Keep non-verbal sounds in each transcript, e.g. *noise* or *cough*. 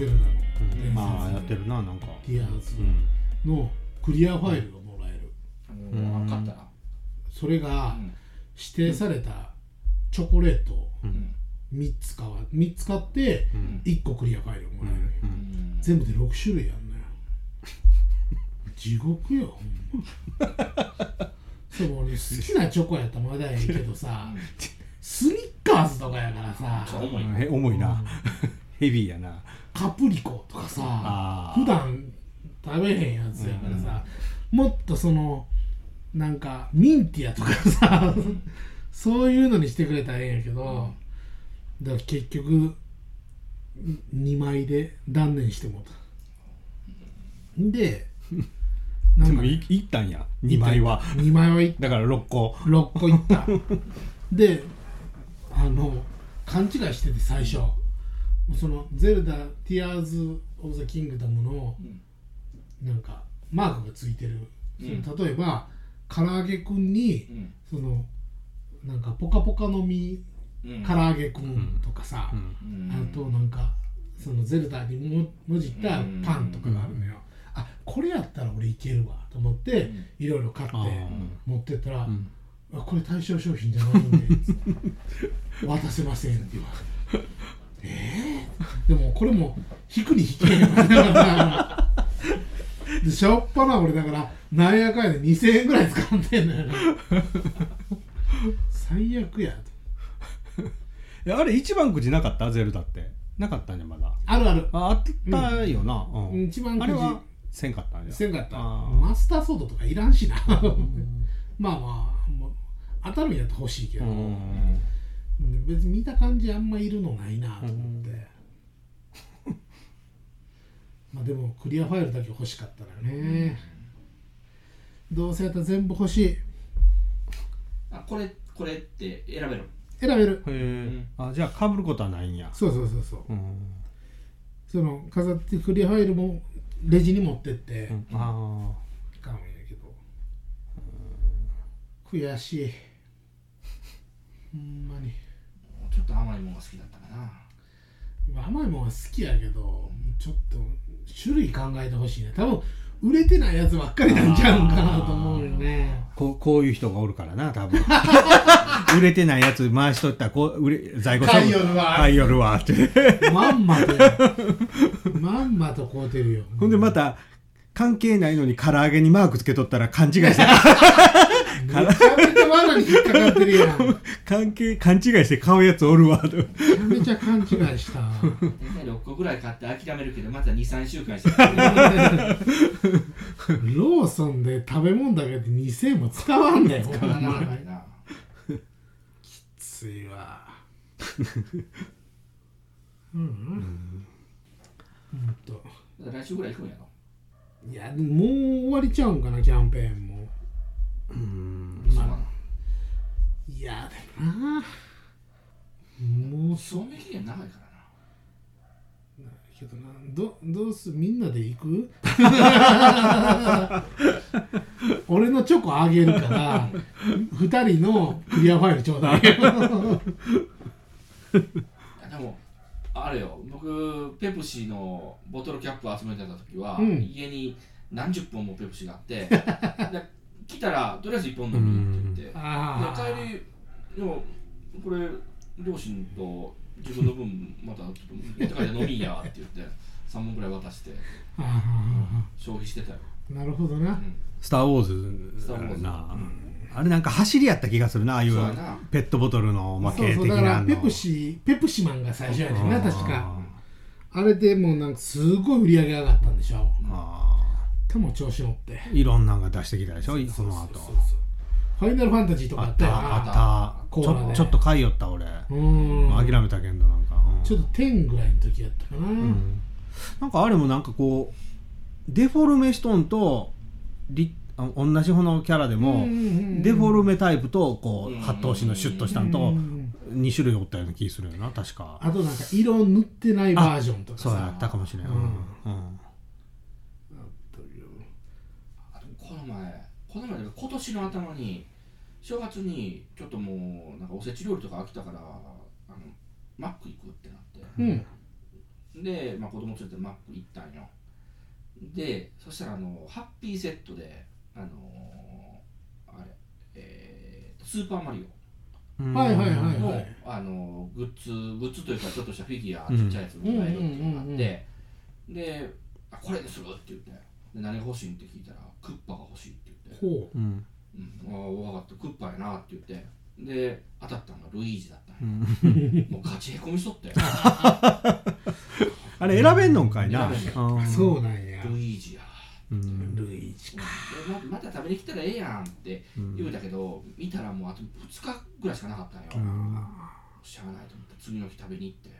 ゼルダのうん。ああやってるななんか。ティアーズうん。のクリアファイルがもらえる。もう分かったな。それがうん。指定されたチョコレートをうん。3つ買わ3つ買ってうん。1個クリアファイルをもらえる。ううん。ん全部で6種類あんのよ地獄よほんま。*laughs* そう俺好きなチョコやったらまだいいけどさスニッカーズとかやからさ。重い。へ重いな。*laughs* ヘビーやなカプリコとかさ普段食べへんやつやからさ、もっとそのなんかミンティアとかさ *laughs* そういうのにしてくれたらええんやけど、だから結局2枚で断念してもうた。でなんかでもいいったんや。2枚は。2枚はいだから6個。6個いった。であの勘違いしてて最初その「ゼルダ・ティアーズ・オブ・ザ・キングダム」のなんかマークがついてる、例えば唐揚げくんにうん。そのなんかポカポカの実うん。唐揚げくんとかさ、あとなんかそのゼルダにももじったパンとかがあるのよ、あこれやったら俺いけるわと思って、うん。いろいろ買って持ってったら、うん。あこれ対象商品じゃないんでつって。渡せませんって言われてえー、でもこれも引くに引けへん *laughs* でしょっぱな俺だからなんやかんやで2000円ぐらい使ってんのよな最悪やと。えあれ一番くじなかった？ゼルダって。なかったんやまだ。あるある。ああったよな、うん。一番くじ。あれはせんかったんや。せんかった。マスターソードとかいらんしな。*laughs* まあまあもう当たるんやったら欲しいけど、うん別に見た感じあんまいるのないなと思って、*laughs* まあでもクリアファイルだけ欲しかったらね、どうせやったら全部欲しい。あこれこれって選べる選べる。へえ、あじゃあかぶることはないんや。そうそうそうそう。うん、その飾ってクリアファイルもレジに持ってって。うん、あ買うんやけど。悔しい。ほんまにと甘いものが好きだったかな。甘いもんは好きやけどちょっと種類考えてほしいね。多分売れてないやつばっかりなんちゃうんかなと思うよね。あ *laughs* こうこういう人がおるからな多分。*laughs* 売れてないやつ回しとったらこう売れ在庫買いよるわ。買いよるわって。まんまと *laughs* まんまと買うてるよ。ほんでまた関係ないのに唐揚げにマークつけとったら勘違いしてめちゃめちゃ罠に引っかかってるやん。め *laughs* 関係勘違いして買うやつおるわ。とちゃめちゃ勘違いした。大体6個ぐらい買って諦めるけどまた23週間して。ローソンで食べ物だけで2000円も使わんねん。ほ使わなんまいな。きついわ。*laughs* うんうん。ほんと。来週ぐらい行くんやろ？いやもう終わりちゃうんかなキャンペーンもうん。そうなのいやでもな。もうそ賞味期限長いからな。けどな。どどうすみんなで行く？*laughs* 俺のチョコあげるから2人のクリアファイルちょうだい。でもあれよ。僕ペプシのボトルキャップ集めてた時は、うん。家に何十本もペプシがあって *laughs* で来たらとりあえず1本飲みって言って。帰りでもこれ両親と自分の分またちょっと持って帰って飲みやって言って *laughs* 3本ぐらい渡してああ消費してたよ、あなるほどな。うん。スター・ウォーズ。スターウォーズ。な、あ。れなんか走りやった気がするなああいうペットボトルのおまけ的なの。そうだからペプシペプシマンが最初やねんな確か。あれでもうなんかすごい売り上げ上がったんでしょ。あでも調子乗って。ーいろんなんが出してきたでしょ？その後。ファイナルファンタジーとかあったあったよなあった。ちょちょっと買いよった俺、うん。諦めたけどなんか、うん。ちょっと10ぐらいの時やったかな、うん。なんかあれもなんかこうデフォルメしとんとリあ同じこのキャラでも、デフォルメタイプとこううん。八頭身のシュッとしたんと2種類おったような気するよな確か。あとなんか色塗ってないバージョンとかさ。そうやったかもしれん、ううんん。うんあとこの前この前今年の頭に正月にちょっともうなんかおせち料理とか飽きたからあのマック行くってなって。うん。で、まあ、子供連れてマック行ったんよ。でそしたらあのハッピーセットであのあれ、えー、スーパーマリうん。はいはいはいオの,、あのグッズグッズというかちょっとしたフィギュアうんちっちゃいやつもらえるっていうのがあって、であこれにするって言ってで何が欲しいんって聞いたらクッパが欲しいって言って。ほう。んうん、ああ分かった。クッパやなって言って。で当たったのがルイージだったうん。ん *laughs* よもうガチへこみしとって *laughs* あれ選べんのんかいな。選べんあそうなんや。ルイージや。うん。ルイージか。でままた食べに来たらええやんってうん言うたけど見たらもうあと2日ぐらいしかなかったんよ、うんしゃあないと思って次の日食べに行って。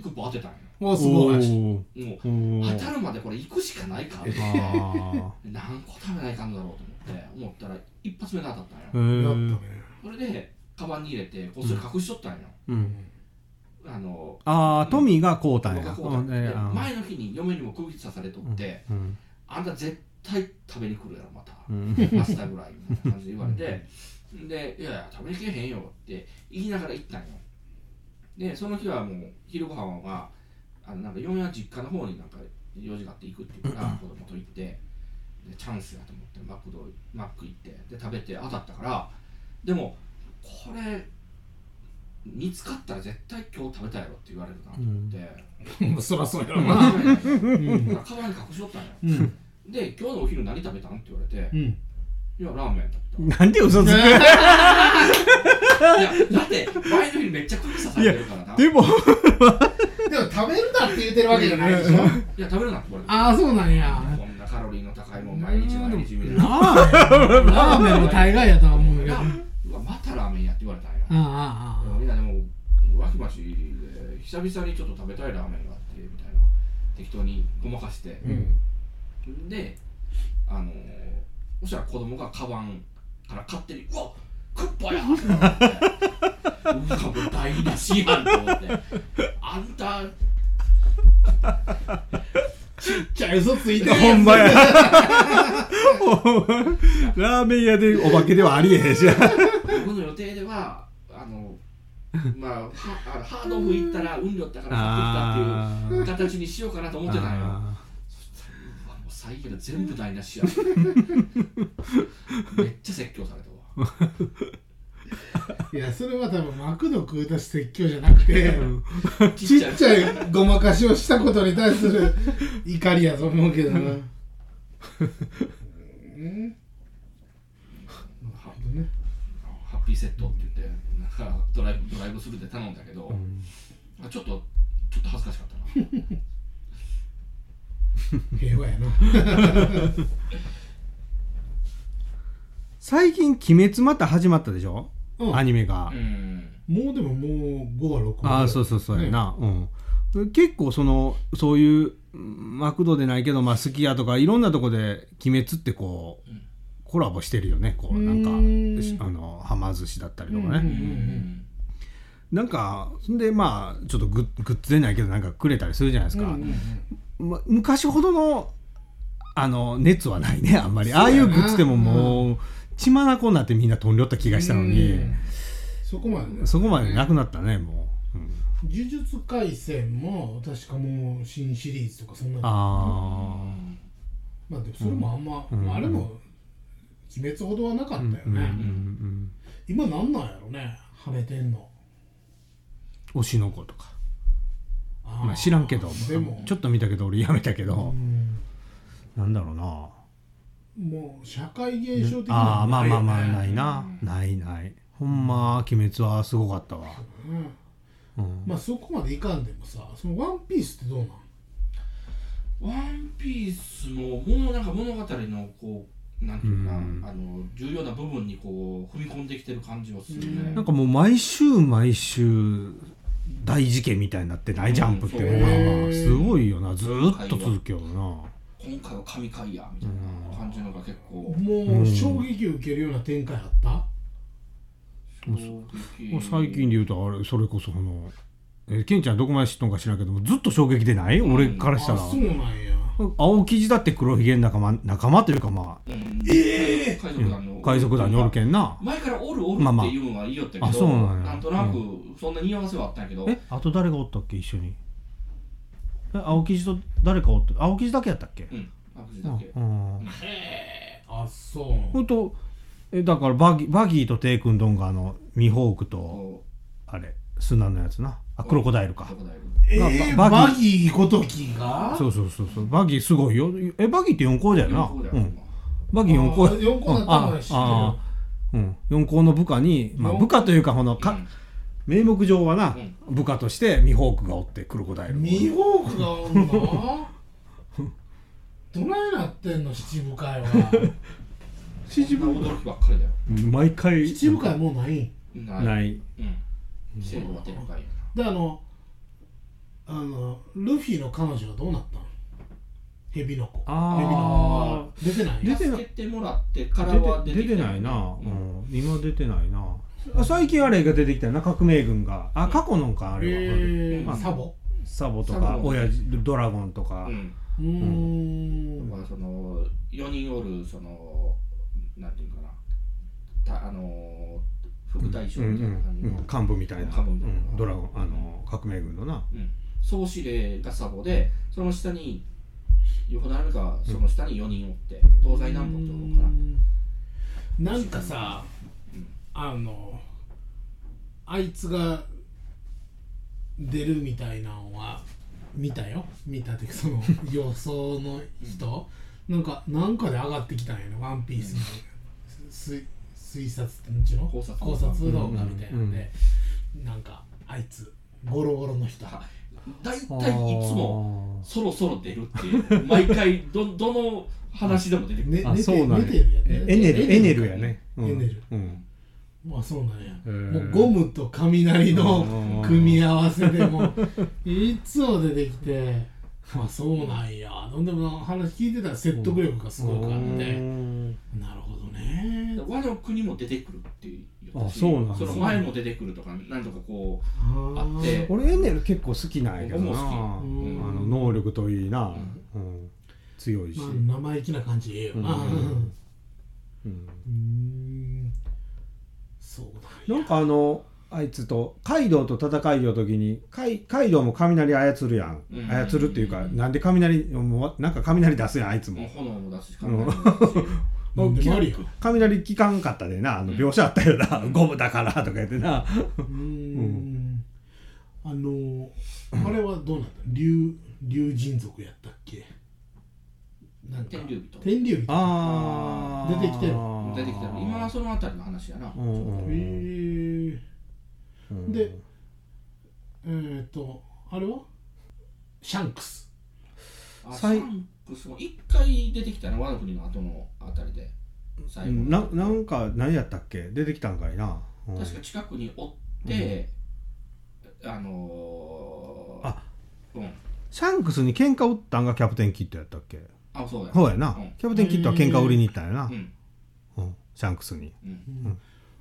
クッパ当てたんよ。おすごい。おもう当たるまでこれ行くしかないかって。あ何個食べないかんだろうと思って思ったら一発目で当たったんよ。それでカバンに入れてこっそり隠しとったんよ、うん。あのああトミーがこうたんや。前の日に嫁にも空気刺されとって、うん。あんた絶対食べに来るやろまた、うん。明日ぐらいみたいな感じで言われてで「いやいや食べに来えへんよ」って言いながら行ったんよ。でその日はもう昼ご飯はあのなんか嫁は実家の方になんか用事があって行くっていうから子供と行ってでチャンスやと思ってマクドマック行ってで食べて当たったからでもこれ見つかったら絶対今日食べたやろって言われるなと思って、まあ *laughs* そらそうやろ。間なカバンに隠しとったんよ。うん。で今日のお昼何食べたんって言われて「うんいやラーメン食べた」なんで嘘つく？*laughs* いやだって前の日めっちゃ釘刺されてるからな。いでも *laughs* でも食べるなって言ってるわけじゃないでしょ。や食べるなって言われて。ああそうなんや。こんなカロリーの高いもん毎日毎日みたいラな。ーメンラーメンも大概やとは思うけど。あうわまたラーメンやって言われたんよ。あああいやでも脇町で久々にちょっと食べたいラーメンがあってみたいな。適当にごまかして、うん。であのそしたら子供がカバンから勝手に「うわクッパや!」ってなってうわもう台無しやんと思って。あんたじゃあ嘘ついてるほんまや。ラーメン屋でお化けではありえへんし。僕の予定ではあのまあはあのハードオフ行ったら運量ったから買ってきたっていう形にしようかなと思ってたんよ最悪だ。全部台無しや。めっちゃ説教されたわ。いやそれは多分マクド食うたし説教じゃなくてちっちゃいごまかしをしたことに対する怒りやと思うけどな。うん？なるほどね。ハッピーセットって言ってなんかドライブドライブスルーで頼んだけど、あちょっとちょっと恥ずかしかったな平和やな。最近「鬼滅」また始まったでしょ、うん。アニメが、うん。もうでももう5話6話ああそうそうそうやな、うん。結構そのそういううんマクドでないけど、まあ、好きやとかいろんなとこで「鬼滅」ってこう、うん。コラボしてるよね。こうなんかうーんあのはま寿司だったりとかね、うんうんなんかそんでまあちょっとグッグッズでないけどなんかくれたりするじゃないですか、うんうんま、昔ほどのあの熱はないねあんまり。ああいうグッズでももう血まなこになってみんな飛んでおった気がしたのに、うん。そこまでね。そこまでなくなったねもう、うん。呪術廻戦も確かもう新シリーズとかそんなの。あまあでもそれもあんま、うん。あれも鬼滅ほどはなかったよね、あうんうんうん今なんなんやろね。はめてんの。推しの子とかまあ知らんけどでも。ちょっと見たけど俺やめたけど、うん。なんだろうな。もう社会現象的なああまあまあまあいないな、ないない。ほんま鬼滅はすごかったわ、うん。うん。まあそこまでいかんでもさそのワンピースってどうなん？ワンピースももうなんか物語のこうなんていうかな、うん。あの重要な部分にこう踏み込んできてる感じはするうんね。なんかもう毎週毎週大事件みたいになってないジャンプって、うんまあまあすごいよな。ずーっと続くよな。今回は神回やみたいな感じのが結構。もう衝撃を受けるような展開あった、衝撃もう最近で言うとあれそれこそそのえケンちゃんどこまで知っとんか知らんけどもずっと衝撃でない、うん。俺からしたら。あそうなんや。青生地だって黒ひげの仲間仲間というかまあうん海賊団の海賊団におるけんな。前からおるおるまあまあっていうのは言いよったけど、あそうなんや。なんとなくそんな匂わせはあったんやけど、えあと誰がおったっけ一緒に？え青生地と誰かおって青生地だけやったっけ？うんアクジうんだけ。うん。あそう。ほんとえだからバギバギーとテイクンドンがあのミホークとこあれ砂のやつな。あクロコダイルか。えー、ババギギーごときが？そうそうそうそう。バギーすごいよ。えバギーって4校だよな。四校だようんバギー4校あー四校だったのは知ってるああうん。4校の部下に、まあ、四部下というかこのか、うん。名目上はな、うん。部下としてミホークがおってクロコダイルミホークがおんの？*laughs* どないなってんの七部会は。七そんな驚きばっかりだよ毎回七部会。もうないないないうん制度はでかいよであのあのルフィの彼女はどうなったのヘビの子。あー。ヘビの子出てない。出てな助けてもらってから出は出てきて出てないな、ううん。ん今出てないな。あ最近あれが出てきたよな革命軍が。あ過去のかあれは、えー、うんサボ？サボとサボか親父ドラゴンとか、うん。うーん。だからその4人おるそのなんていうかな。たあの副大将うんみたいな感じの、うん幹部みたいな。幹部みたいな。うん。ドラゴンあの革命軍のな。うん。総司令がサボでその下に横並びかその下に4人おって東西南北とかななんかさうんあのあいつが出るみたいなのは見たよ？見たってその予想の人？なんかなんかで上がってきたんやねワンピースの。推推察ってんちの考察考察動画みたいなんで、なんかあいつゴロゴロの人 *laughs* 大体いつもそろそろ出るっていう。*laughs* 毎回どどの話でも出てくる、ねあそうなんや。ねえエネルエネルやね。うん。エネル。うん。まあそうなんや、へー。もうゴムと雷のうん組み合わせでもいつも出てきてまあそうなんや。でも話聞いてたら説得力がすごくあって。うん。なるほどね。和の国も出てくるあそうなんだその前も出てくるとか何とかこああって。俺エネル結構好きなんやけどな。うんの能力といいな、うん。強いし、まあ、生意気な感じでええよな。うん。ううん。ん。そうだ。なんかあのあいつとカイドウと戦いよ時にカイカイドウも雷操るやん、うん。操るっていうかなんで雷もうなんか雷出すやんあいつうも炎も出すしうん雷も出すし *laughs* なんでもありや雷効かんかったでなあの描写あったよな、ゴムだからとか言ってな。うん。あのあれはどうなった？竜竜人族やったっけ？なんか。天竜人。天竜人。あー。出てきてる。出てきたの今はそのあたりの話やな、うんうんへえうん。でえーっとあれは？シャンクスあシさいャンクスも一回出てきたの和の国の後のあたりで。最後の。ななんか何やったっけ？出てきたんかいな、うん。確か近くにおって、あのー、あうん。シャンクスに喧嘩売ったんがキャプテンキッドやったっけ？あそうや。そうやな、うん。キャプテンキッドは喧嘩売りに行ったんやな、うん。うん。シャンクスに。うん。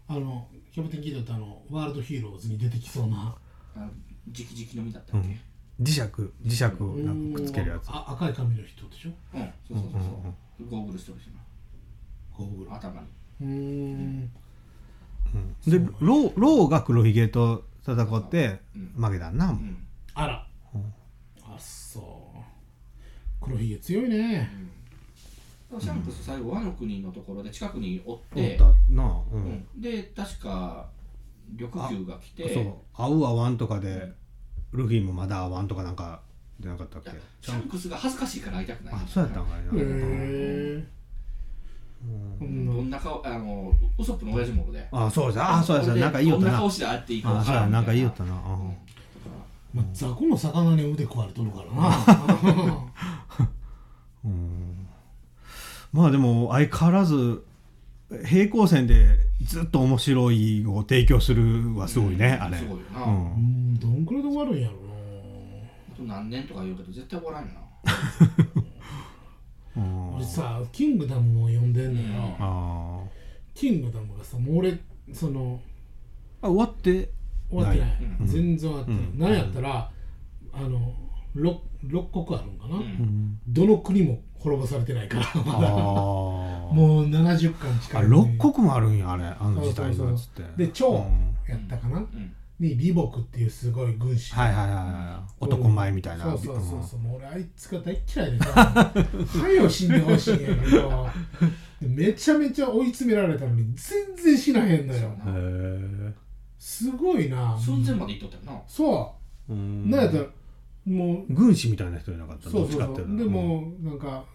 あのキャプテンキードってあのワールドヒーローズに出てきそうな。あの直々のみだったっけ？磁石磁石をなんかくっつけるやつ。あ赤い髪の人でしょ？うん、そうそうそうそう、ゴーグルしてるしな。ゴーグル頭に。うーん。でローローが黒ひげと戦ってうん。負けたんな、うん。あら、うん。あそう。黒ひげ強いね。シャンクス最後和の国のところで近くにおっ、おってたな。う、うん。ん、で確か緑球が来て。そう。会う会わんとかでルフィもまだ会わんとかなんか出なかったっけ？シャンクスが恥ずかしいから会いたくない。あそうやったんかいな、どんな顔あのウソップの親父もおるで。あそうですあそうですなんか言いよったな。どんな顔して会っていいか。あそうやなんか言いよみったな、まあ、雑魚の魚に腕食われとるからな。*laughs* うん。まあでも相変わらず平行線でずっと面白いを提供するはすごいね、うんあれ。すごいよな、ううんんどんくらいで終わるんやろあと何年とか言うけど絶対終わらんよな。うん。な俺さ「キングダム」も読んでんのよ、あキングダムがさもう俺そのあ終わって終わってない。うん。全然終わってない、うん。なんやったらあの 6, 六国あるんかな、うん。うんどの国も滅ぼされてないからまだ。あもう70巻近い。あれ六国もあるんやあれ。あの時代のやつって。で蝶うん。やったかな、うん。に李牧っていうすごい軍師。はいはいはいはい。男前みたいな。そうそうそうそう。もう俺あいつが大っ嫌いでさ。早よ死んでほしいんやけど。めちゃめちゃ追い詰められたのに全然死なへんのよ。へえすごいな。寸前まで行っとったよな。そう。う、ん。なんやったらもう軍師みたいな人じゃなかったそうそうそう。でもなんか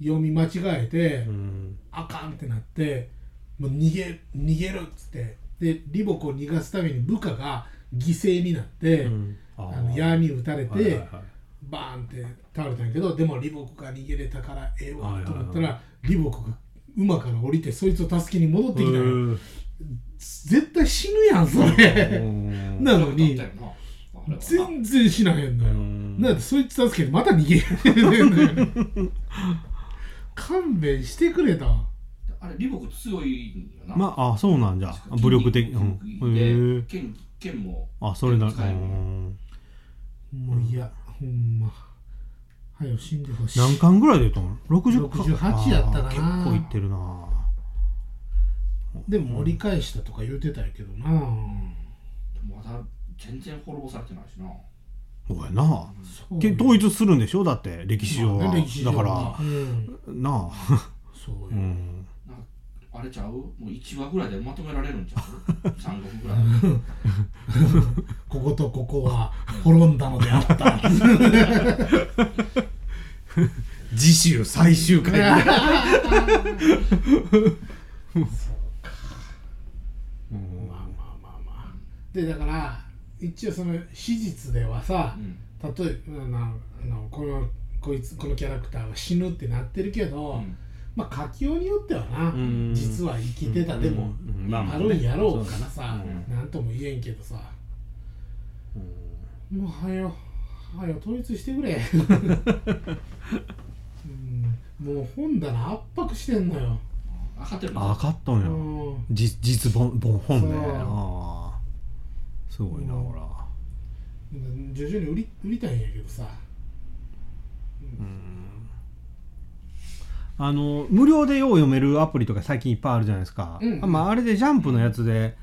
読み間違えて、うん。あかんってなってもう逃げ逃げるっつって。で李牧を逃がすために部下が犠牲になって、うん。ああの矢に撃たれて、はいはいはい。バーンって倒れたんやけどでも李牧が逃げれたからええわはいはいはい。と思ったら李牧が馬から降りてそいつを助けに戻ってきたのようん。絶対死ぬやんそれ。*laughs* なのに全然死なへんのよ。うん。なんでそいつ助けてまた逃げれんのよ。勘弁してくれとあれ李牧強いんよな。まああそうなんじゃ。武力的うん。で剣剣もあそれな使える。うん。もういやほんま。はよ死んでほしい。何巻ぐらいでとん60巻68やったかな。結構いってるな。でも折り返したとか言うてたんやけどな、まだ全然滅ぼされてないしな。そうやな。そうけ統一するんでしょ？だって歴史上は、まあね歴史上だはかうん。らなあ。そうよ、うん。あれちゃう？もう1話ぐらいでまとめられるんちゃう？三国ぐらい *laughs* こことここは滅んだのであった。*laughs* 次週最終回。*laughs* まあまあまあまあ。でだから一応その史実ではさうん。例えばなあのこのこいつこのキャラクターは死ぬってなってるけど、うん。まあ書きようによってはな、ん。実は生きてたでも、あるんやろうからさ、うん。なんとも言えんけどさ、もうはよはよ統一してくれ、うん、もう本棚圧迫してんのよ、あかってる。あかっとんや、うん、実実本本本でそう。ああすごいなうん。ほら。徐々に売り売りたいんやけどさ。あの無料でよう読めるアプリとか最近いっぱいあるじゃないですか、うんあまあ、あれでジャンプのやつで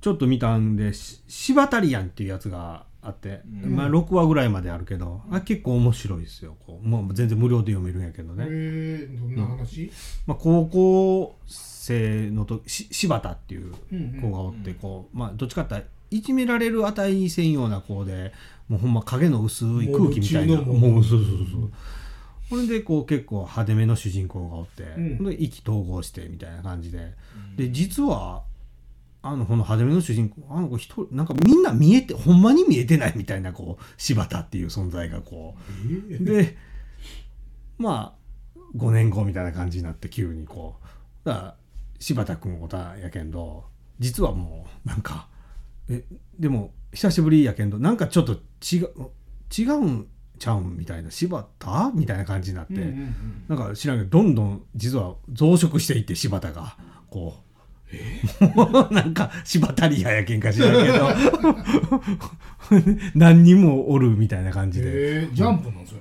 ちょっと見たんでしシバタリアンっていうやつがあって、うん。まあ、6話ぐらいまであるけど、あ結構面白いですよ。こうもう全然無料で読めるんやけどへね、えどんな話、まあ、高校生のとし柴田っていううんうん。子がおってこう、まあ、どっちかっていじめられる値にせんような子でもうほんま影の薄い空気みたいな。もうそうそうそうほんでこう結構派手めの主人公がおって、うん。で意気投合してみたいな感じで、で実はあのこの派手めの主人公あの子一人なんかみんな見えてほんまに見えてないみたいなこう柴田っていう存在がこえうでまあ5年後みたいな感じになって急にこう。だから柴田君のことやけんど実はもうなんかえでも久しぶりやけんどなんかちょっと違う違うんちゃうんみたいな柴田？みたいな感じになって、うんうんうん。なんか知らんけどどんどん実は増殖していって柴田が。こう。*laughs* もうなんか柴田リアやけんか知らんけど。*laughs* 何人もおるみたいな感じで、ジャンプのそれ？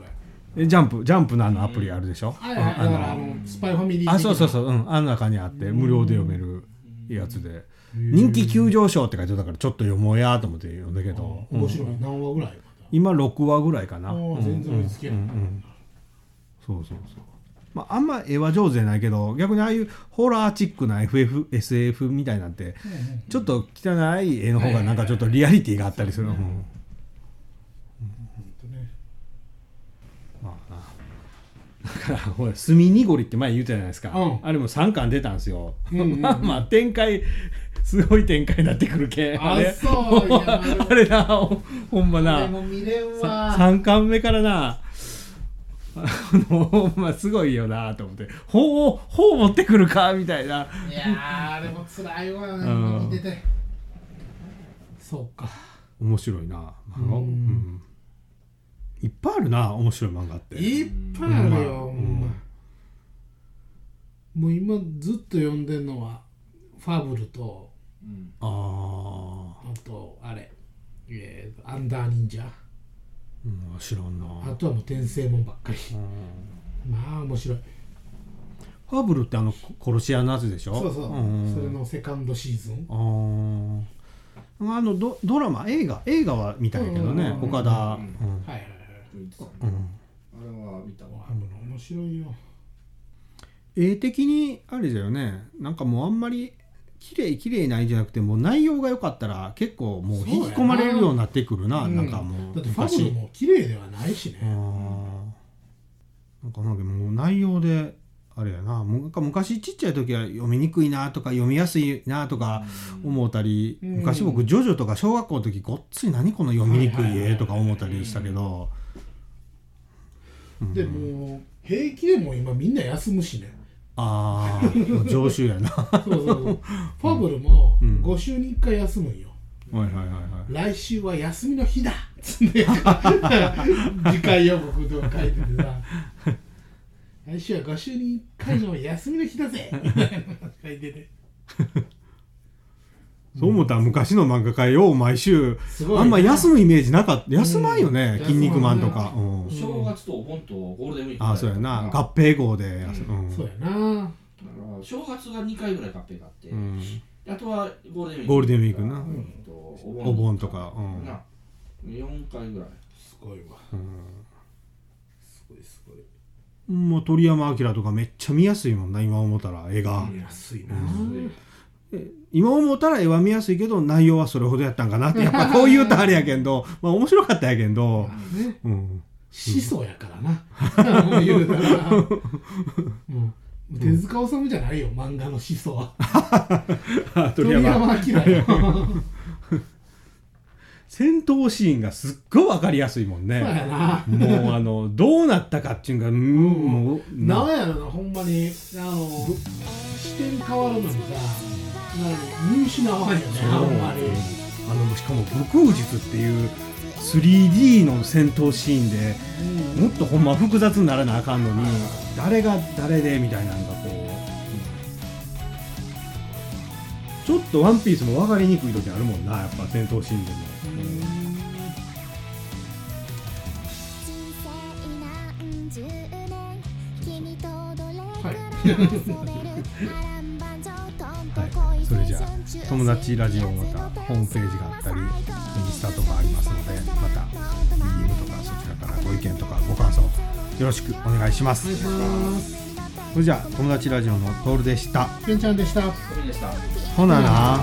えジャンプジャンプのあのアプリあるでしょ、あのスパイファミリーあそうそううそう。うん。あの中にあって無料で読めるやつで人気急上昇って書いてたからちょっと読もうやと思って読んだけど、面白い。うん何話ぐらい今6話ぐらいかな、全然追いつけないうんうんそうそうそう。まああんま絵は上手じゃないけど逆にああいうホラーチックな FFSF みたいなんてちょっと汚い絵の方がなんかちょっとリアリティがあったりする、うんまあな。だからほら「墨濁り」って前言うたじゃないですか、うん。あれも3巻出たんですよ、*laughs* まあまあ展開すごい展開になってくるけあれ。そう。いやあれなほほんまでなも見れんさわ3巻目からな。*laughs* あのほんますごいよなと思って「ほうほう持ってくるか」みたいな。いやーあれも辛いわうん。見てて。そうか。面白いな漫画、うん。うん。いっぱいあるな面白い漫画って。いっぱいあるよ、うんほんま。もう今ずっと読んでんのはファブルとうん。ああとあれ、えー、アンダー忍者。あ、うん、知らんな。あとはもう転生もんばっかり。うん。まあ面白い。ファブルってあのこ殺し屋のやつでしょ？そうそう、ん。それのセカンドシーズン。あー。あのドドラマ映画映画は見たんやけどね、うん岡田、はいはいはい。うん。あれは見たわ。面白いよ。絵的にあれだよね。なんかもうあんまり綺麗綺麗ないんじゃなくてもう内容が良かったら結構もう引き込まれるようになってくるな。うん。なんかもうだってファブルも綺麗ではないしね。なんかなんかもう内容であれやな。昔ちっちゃい時は読みにくいなとか読みやすいなとか思ったり、うん。昔僕ジョジョとか小学校の時ごっつい何この読みにくい絵とか思ったりしたけど、うんでもう平気でもう今みんな休むしねああ常習やな。はそうそうそう。ファブルもうん。5週に1回休むんよ。いはいはいはい。来週は休みの日だ。っつって。次回予告とか書いててさ。来週は5週に1回の休みの日だぜ。みたいなの書いててそう思ったら昔の漫画家よう毎週あんま休むイメージなかった。休まんよね「うん。筋肉マン」とか、うん。正月とお盆とゴールデンウィークああそうやな。が合併号で休む、そうやな。正月が2回ぐらい合併があって、うん。あとはゴールデンウィーク。ゴールデンウィークな。うん。とおお盆とか。うん。な4回ぐらい。すごいわ。うん。すごいすごい。もう鳥山明とかめっちゃ見やすいもんな今思ったら。絵が、見やすいな、今思ったら絵は見やすいけど内容はそれほどやったんかなって *laughs* やっぱこう言うとあれやけんどまあ面白かったやけんど、ね。うん、始祖やからな。もう言うたら、*laughs* うん、手塚治虫じゃないよ漫画の始祖は。鳥 *laughs* 鳥山山明よ。戦闘シーンがすっごい分かりやすいもんそうねもうあのどうなったかっていうのが、うんもうなん。やろなほんまに。あの視点変わるのにさ見失わんよねあんまり。あのしかも武空術っていう 3D の戦闘シーンでもっとほんま複雑にならなあかんのに誰が誰でみたいなのがこう、ちょっとワンピースも分かりにくい時あるもんなやっぱ戦闘シーンでも、はい、それじゃあ友達ラジオまたホームページがあったりインスタとかありますのでまた DM とかそちらからご意見とかご感想よろしくお願いします。それじゃあ友達ラジオのトールでした。けんちゃんでした。それでした。ほなな